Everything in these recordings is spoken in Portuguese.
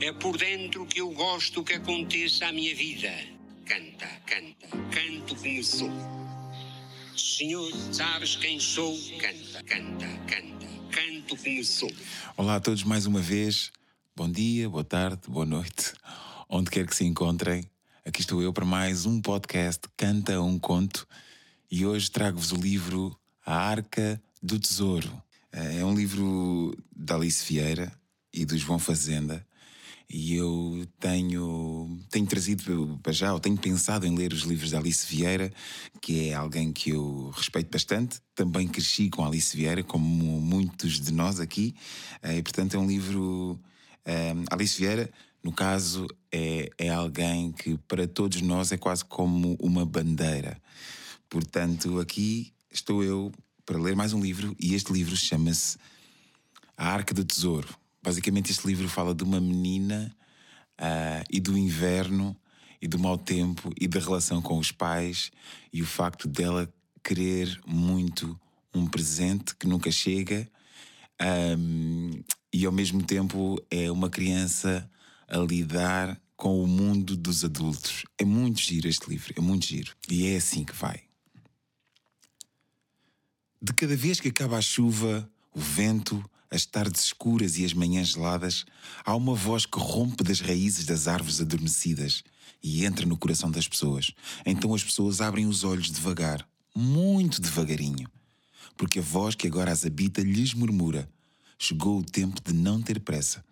É por dentro que eu gosto que aconteça a minha vida. Canta, canta, canto como sou. Senhor, sabes quem sou? Canta, canta, canta, canto como sou. Olá a todos mais uma vez. Bom dia, boa tarde, boa noite. Onde quer que se encontrem, aqui estou eu para mais um podcast Canta um Conto e hoje trago-vos o livro A Arca do Tesouro. É um livro da Alice Vieira e do João Fazenda e eu tenho, tenho trazido para já, ou tenho pensado em ler os livros da Alice Vieira, que é alguém que eu respeito bastante. Também cresci com Alice Vieira, como muitos de nós aqui, eh, e portanto é um livro. Um, eh, Alice Vieira, no caso, é, é alguém que para todos nós é quase como uma bandeira. Portanto, aqui estou eu para ler mais um livro, e este livro chama-se A Arca do Tesouro Basicamente, este livro fala de uma menina uh, e do inverno e do mau tempo e da relação com os pais e o facto dela querer muito um presente que nunca chega um, e ao mesmo tempo é uma criança a lidar com o mundo dos adultos. É muito giro este livro, é muito giro. E é assim que vai. De cada vez que acaba a chuva, o vento, as tardes escuras e as manhãs geladas, há uma voz que rompe das raízes das árvores adormecidas e entra no coração das pessoas. Então as pessoas abrem os olhos devagar, muito devagarinho, porque a voz que agora as habita lhes murmura: chegou o tempo de não ter pressa.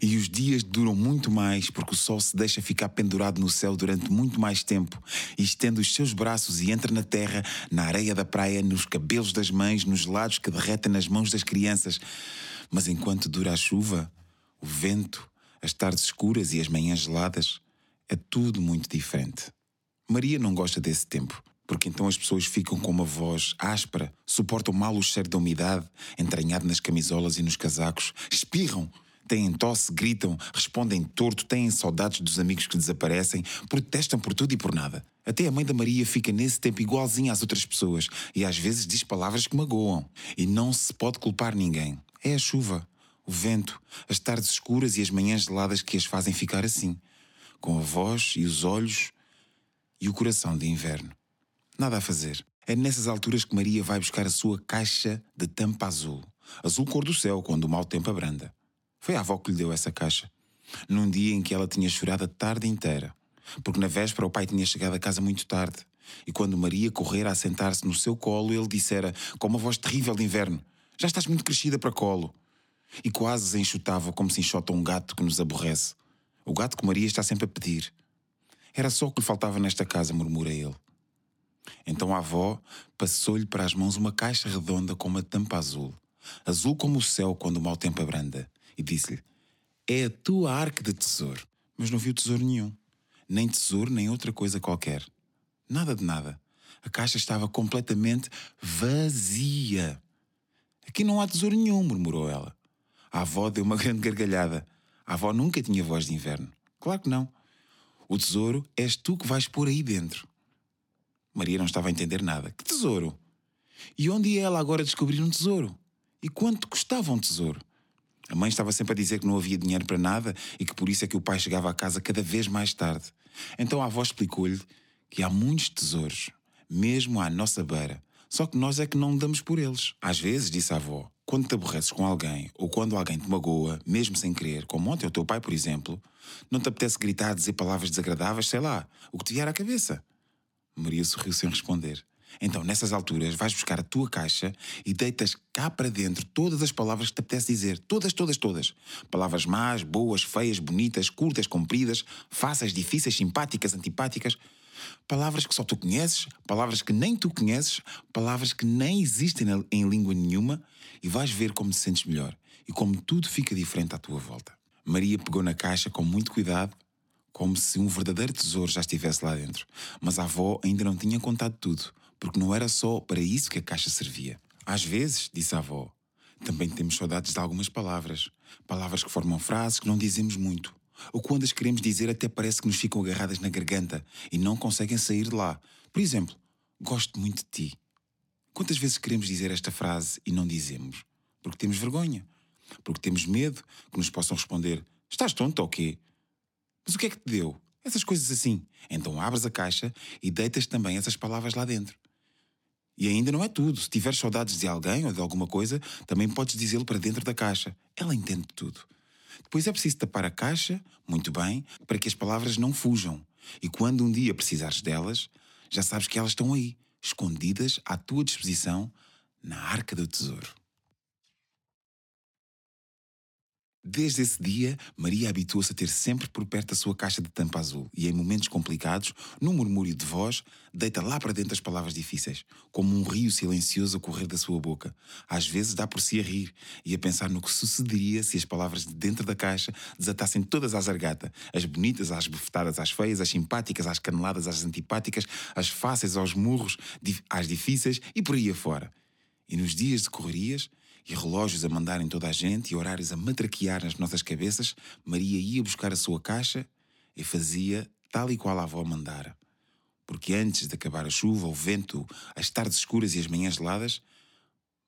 E os dias duram muito mais porque o sol se deixa ficar pendurado no céu durante muito mais tempo e estende os seus braços e entra na terra, na areia da praia, nos cabelos das mães, nos lados que derretem nas mãos das crianças. Mas enquanto dura a chuva, o vento, as tardes escuras e as manhãs geladas, é tudo muito diferente. Maria não gosta desse tempo, porque então as pessoas ficam com uma voz áspera, suportam mal o cheiro da umidade entranhado nas camisolas e nos casacos, espirram têm tosse, gritam, respondem torto, têm saudades dos amigos que desaparecem, protestam por tudo e por nada. Até a mãe da Maria fica nesse tempo igualzinha às outras pessoas e às vezes diz palavras que magoam. E não se pode culpar ninguém. É a chuva, o vento, as tardes escuras e as manhãs geladas que as fazem ficar assim, com a voz e os olhos e o coração de inverno. Nada a fazer. É nessas alturas que Maria vai buscar a sua caixa de tampa azul. Azul cor do céu, quando o mau tempo abranda. Foi a avó que lhe deu essa caixa. Num dia em que ela tinha chorado a tarde inteira. Porque na véspera o pai tinha chegado a casa muito tarde. E quando Maria correra a sentar-se no seu colo, ele dissera, com uma voz terrível de inverno: Já estás muito crescida para colo. E quase se enxutava como se enxota um gato que nos aborrece. O gato que Maria está sempre a pedir. Era só o que lhe faltava nesta casa, murmura ele. Então a avó passou-lhe para as mãos uma caixa redonda com uma tampa azul. Azul como o céu quando o mau tempo abranda e disse-lhe: É a tua arca de tesouro. Mas não viu tesouro nenhum. Nem tesouro, nem outra coisa qualquer. Nada de nada. A caixa estava completamente vazia. Aqui não há tesouro nenhum, murmurou ela. A avó deu uma grande gargalhada. A avó nunca tinha voz de inverno. Claro que não. O tesouro és tu que vais pôr aí dentro. Maria não estava a entender nada. Que tesouro? E onde ia ela agora descobrir um tesouro? E quanto custava um tesouro? A mãe estava sempre a dizer que não havia dinheiro para nada e que por isso é que o pai chegava a casa cada vez mais tarde. Então a avó explicou-lhe que há muitos tesouros, mesmo à nossa beira, só que nós é que não damos por eles. Às vezes, disse a avó, quando te aborreces com alguém ou quando alguém te magoa, mesmo sem querer, como ontem o teu pai, por exemplo, não te apetece gritar, dizer palavras desagradáveis, sei lá, o que te vier à cabeça. Maria sorriu sem responder. Então, nessas alturas, vais buscar a tua caixa e deitas cá para dentro todas as palavras que te apetece dizer. Todas, todas, todas. Palavras más, boas, feias, bonitas, curtas, compridas, fáceis, difíceis, simpáticas, antipáticas. Palavras que só tu conheces, palavras que nem tu conheces, palavras que nem existem em língua nenhuma e vais ver como te sentes melhor e como tudo fica diferente à tua volta. Maria pegou na caixa com muito cuidado, como se um verdadeiro tesouro já estivesse lá dentro. Mas a avó ainda não tinha contado tudo porque não era só para isso que a caixa servia. Às vezes, disse a avó, também temos saudades de algumas palavras. Palavras que formam frases que não dizemos muito. Ou quando as queremos dizer, até parece que nos ficam agarradas na garganta e não conseguem sair de lá. Por exemplo, gosto muito de ti. Quantas vezes queremos dizer esta frase e não dizemos? Porque temos vergonha. Porque temos medo que nos possam responder: Estás tonto ou quê? Mas o que é que te deu? Essas coisas assim. Então abres a caixa e deitas também essas palavras lá dentro. E ainda não é tudo. Se tiveres saudades de alguém ou de alguma coisa, também podes dizê-lo para dentro da caixa. Ela entende tudo. Depois é preciso tapar a caixa, muito bem, para que as palavras não fujam. E quando um dia precisares delas, já sabes que elas estão aí, escondidas à tua disposição na arca do tesouro. Desde esse dia, Maria habituou-se a ter sempre por perto a sua caixa de tampa azul e, em momentos complicados, num murmúrio de voz, deita lá para dentro as palavras difíceis, como um rio silencioso a correr da sua boca. Às vezes dá por si a rir e a pensar no que sucederia se as palavras de dentro da caixa desatassem todas à zargata, as bonitas às bufetadas às feias, as simpáticas às caneladas às antipáticas, as fáceis aos murros, às difíceis e por aí afora. E nos dias de correrias, e relógios a mandarem toda a gente e horários a matraquear nas nossas cabeças, Maria ia buscar a sua caixa e fazia tal e qual a avó mandara. Porque antes de acabar a chuva, o vento, as tardes escuras e as manhãs geladas,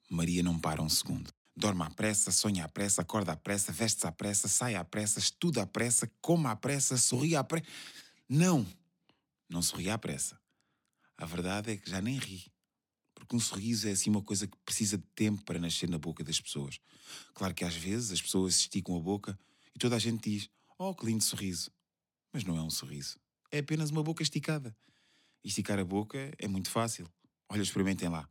Maria não para um segundo. Dorme à pressa, sonha à pressa, acorda à pressa, veste-se à pressa, sai à pressa, estuda à pressa, come à pressa, sorri à pressa. Não! Não sorri à pressa. A verdade é que já nem ri porque um sorriso é assim uma coisa que precisa de tempo para nascer na boca das pessoas. Claro que às vezes as pessoas esticam a boca e toda a gente diz: Oh, que lindo sorriso. Mas não é um sorriso. É apenas uma boca esticada. Esticar a boca é muito fácil. Olha, experimentem lá.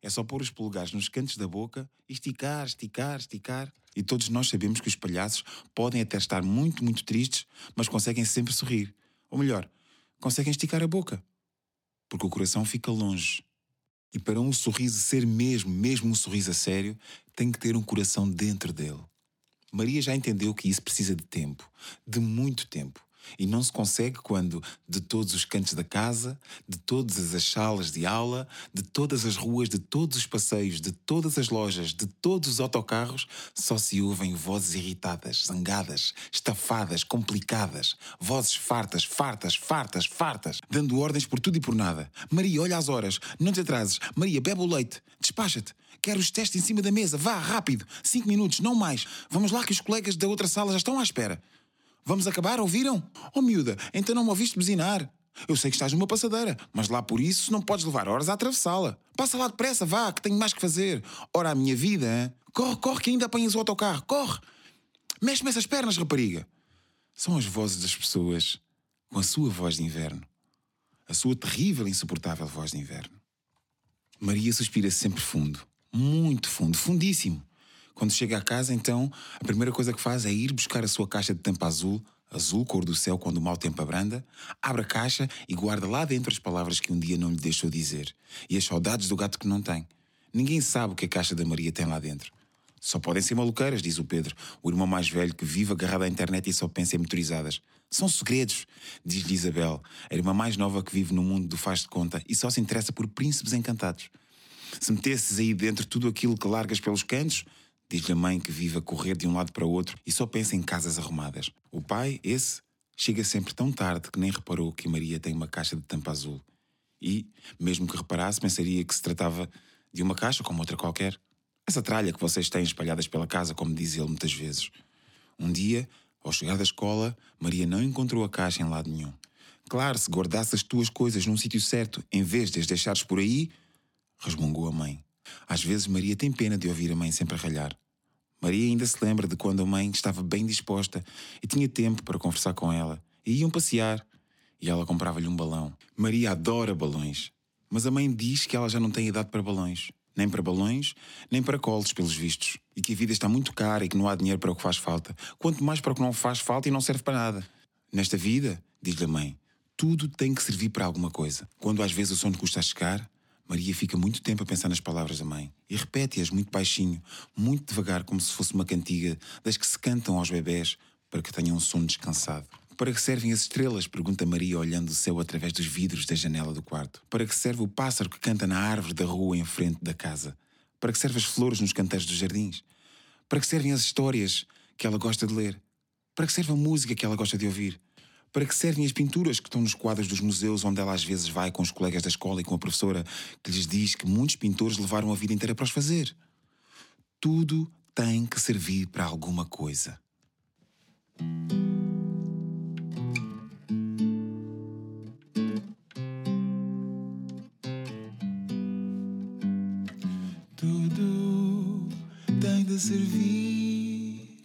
É só pôr os polegares nos cantos da boca e esticar, esticar, esticar. E todos nós sabemos que os palhaços podem até estar muito, muito tristes, mas conseguem sempre sorrir. Ou melhor, conseguem esticar a boca. Porque o coração fica longe e para um sorriso ser mesmo, mesmo um sorriso a sério, tem que ter um coração dentro dele. Maria já entendeu que isso precisa de tempo, de muito tempo. E não se consegue quando, de todos os cantos da casa, de todas as salas de aula, de todas as ruas, de todos os passeios, de todas as lojas, de todos os autocarros, só se ouvem vozes irritadas, zangadas, estafadas, complicadas, vozes fartas, fartas, fartas, fartas, dando ordens por tudo e por nada. Maria, olha as horas, não te atrases. Maria, bebe o leite, despacha-te. Quero os testes em cima da mesa, vá, rápido, cinco minutos, não mais. Vamos lá que os colegas da outra sala já estão à espera. Vamos acabar, ouviram? Oh miúda, então não me ouviste buzinar. Eu sei que estás numa passadeira, mas lá por isso não podes levar horas a atravessá-la. Passa lá depressa, vá, que tenho mais que fazer. Ora, a minha vida, hein? corre, corre, que ainda apanhas o autocarro, corre. Mexe-me essas pernas, rapariga. São as vozes das pessoas com a sua voz de inverno. A sua terrível insuportável voz de inverno. Maria suspira sempre fundo, muito fundo, fundíssimo. Quando chega à casa, então, a primeira coisa que faz é ir buscar a sua caixa de tampa azul, azul, cor do céu quando o mau tempo abranda, abre a caixa e guarda lá dentro as palavras que um dia não lhe deixou dizer e as saudades do gato que não tem. Ninguém sabe o que a caixa da Maria tem lá dentro. Só podem ser maluqueiras, diz o Pedro, o irmão mais velho que vive agarrado à internet e só pensa em motorizadas. São segredos, diz-lhe Isabel, a irmã mais nova que vive no mundo do faz de conta e só se interessa por príncipes encantados. Se metesses aí dentro tudo aquilo que largas pelos cantos, Diz-lhe a mãe que vive a correr de um lado para o outro e só pensa em casas arrumadas. O pai, esse, chega sempre tão tarde que nem reparou que Maria tem uma caixa de tampa azul. E, mesmo que reparasse, pensaria que se tratava de uma caixa como outra qualquer. Essa tralha que vocês têm espalhadas pela casa, como diz ele muitas vezes. Um dia, ao chegar da escola, Maria não encontrou a caixa em lado nenhum. Claro, se guardasse as tuas coisas num sítio certo, em vez de as deixares por aí, resmungou a mãe. Às vezes Maria tem pena de ouvir a mãe sempre a ralhar. Maria ainda se lembra de quando a mãe estava bem disposta e tinha tempo para conversar com ela. E iam passear. E ela comprava-lhe um balão. Maria adora balões. Mas a mãe diz que ela já não tem idade para balões. Nem para balões, nem para colos, pelos vistos. E que a vida está muito cara e que não há dinheiro para o que faz falta. Quanto mais para o que não faz falta e não serve para nada. Nesta vida, diz-lhe a mãe, tudo tem que servir para alguma coisa. Quando às vezes o sono custa a chegar, Maria fica muito tempo a pensar nas palavras da mãe e repete-as muito baixinho, muito devagar, como se fosse uma cantiga das que se cantam aos bebés para que tenham um sono descansado. Para que servem as estrelas? pergunta Maria, olhando o céu através dos vidros da janela do quarto. Para que serve o pássaro que canta na árvore da rua em frente da casa? Para que servem as flores nos canteiros dos jardins? Para que servem as histórias que ela gosta de ler? Para que serve a música que ela gosta de ouvir? Para que servem as pinturas que estão nos quadros dos museus, onde ela às vezes vai com os colegas da escola e com a professora, que lhes diz que muitos pintores levaram a vida inteira para os fazer? Tudo tem que servir para alguma coisa. Tudo tem de servir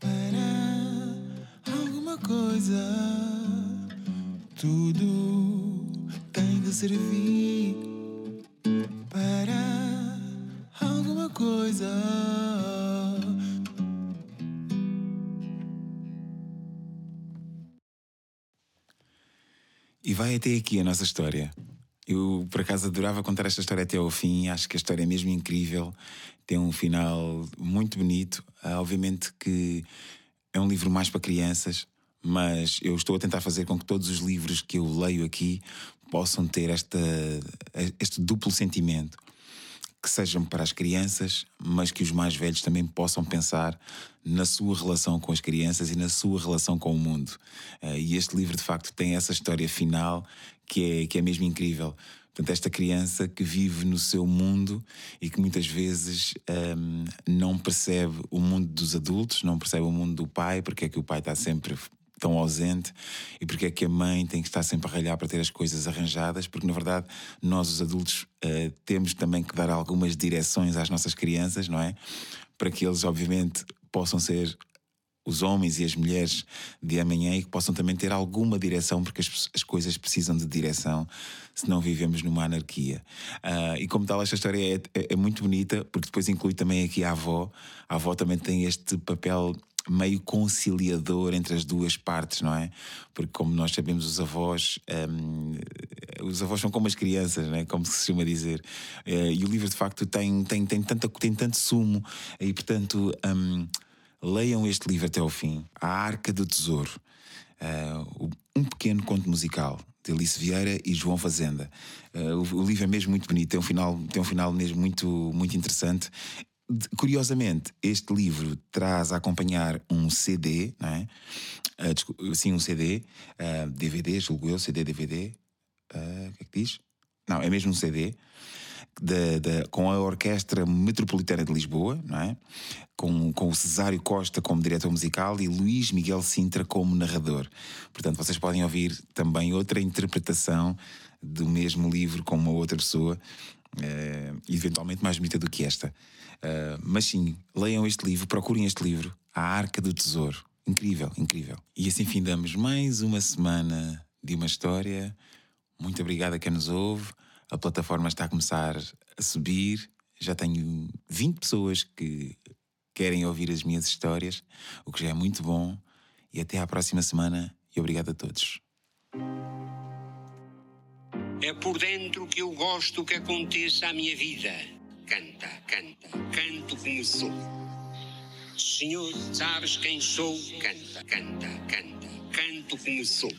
para alguma coisa. Servir para alguma coisa. E vai até aqui a nossa história. Eu, por acaso, adorava contar esta história até ao fim. Acho que a história é mesmo incrível. Tem um final muito bonito. Ah, obviamente que é um livro mais para crianças, mas eu estou a tentar fazer com que todos os livros que eu leio aqui possam ter esta, este duplo sentimento que sejam para as crianças, mas que os mais velhos também possam pensar na sua relação com as crianças e na sua relação com o mundo. Uh, e este livro, de facto, tem essa história final que é, que é mesmo incrível. Portanto, esta criança que vive no seu mundo e que muitas vezes um, não percebe o mundo dos adultos, não percebe o mundo do pai, porque é que o pai está sempre tão ausente e porque é que a mãe tem que estar sempre a ralhar para ter as coisas arranjadas, porque na verdade nós, os adultos, uh, temos também que dar algumas direções às nossas crianças, não é? Para que eles, obviamente, possam ser os homens e as mulheres de amanhã e que possam também ter alguma direção, porque as, as coisas precisam de direção, senão vivemos numa anarquia. Uh, e como tal, esta história é, é, é, muito bonita, porque depois inclui também aqui a avó. A avó também tem este papel meio conciliador entre as duas partes, não é? Porque, como nós sabemos, os avós. Um, os avós são como as crianças, não é? como se costuma dizer. Uh, e o livro, de facto, tem, tem, tem, tanta, tem tanto sumo, e portanto. Um, leiam este livro até ao fim, A Arca do Tesouro, uh, um pequeno conto musical de Alice Vieira e João Fazenda. Uh, o, o, livro é mesmo muito bonito, tem um final, tem um final mesmo muito, muito interessante. Curiosamente, este livro traz a acompanhar um CD, não é? Uh, sim, um CD, uh, DVD, julgo eu, CD, DVD. O que é que diz? Não, é mesmo um CD de, de, com a Orquestra Metropolitana de Lisboa, não é? com, com o Cesário Costa como diretor musical e Luís Miguel Sintra como narrador. Portanto, vocês podem ouvir também outra interpretação do mesmo livro com uma outra pessoa, uh, eventualmente mais bonita do que esta. Uh, mas sim, leiam este livro, procurem este livro, A Arca do Tesouro. Incrível, incrível. E assim findamos mais uma semana de uma história. Muito obrigado a quem nos ouve. A plataforma está a começar a subir. Já tenho 20 pessoas que querem ouvir as minhas histórias, o que já é muito bom. E até à próxima semana e obrigado a todos. É por dentro que eu gosto que aconteça a minha vida. Canta, canta, canto como sou. Senhor, sabes quem sou? Canta, canta, canta, canto como sou.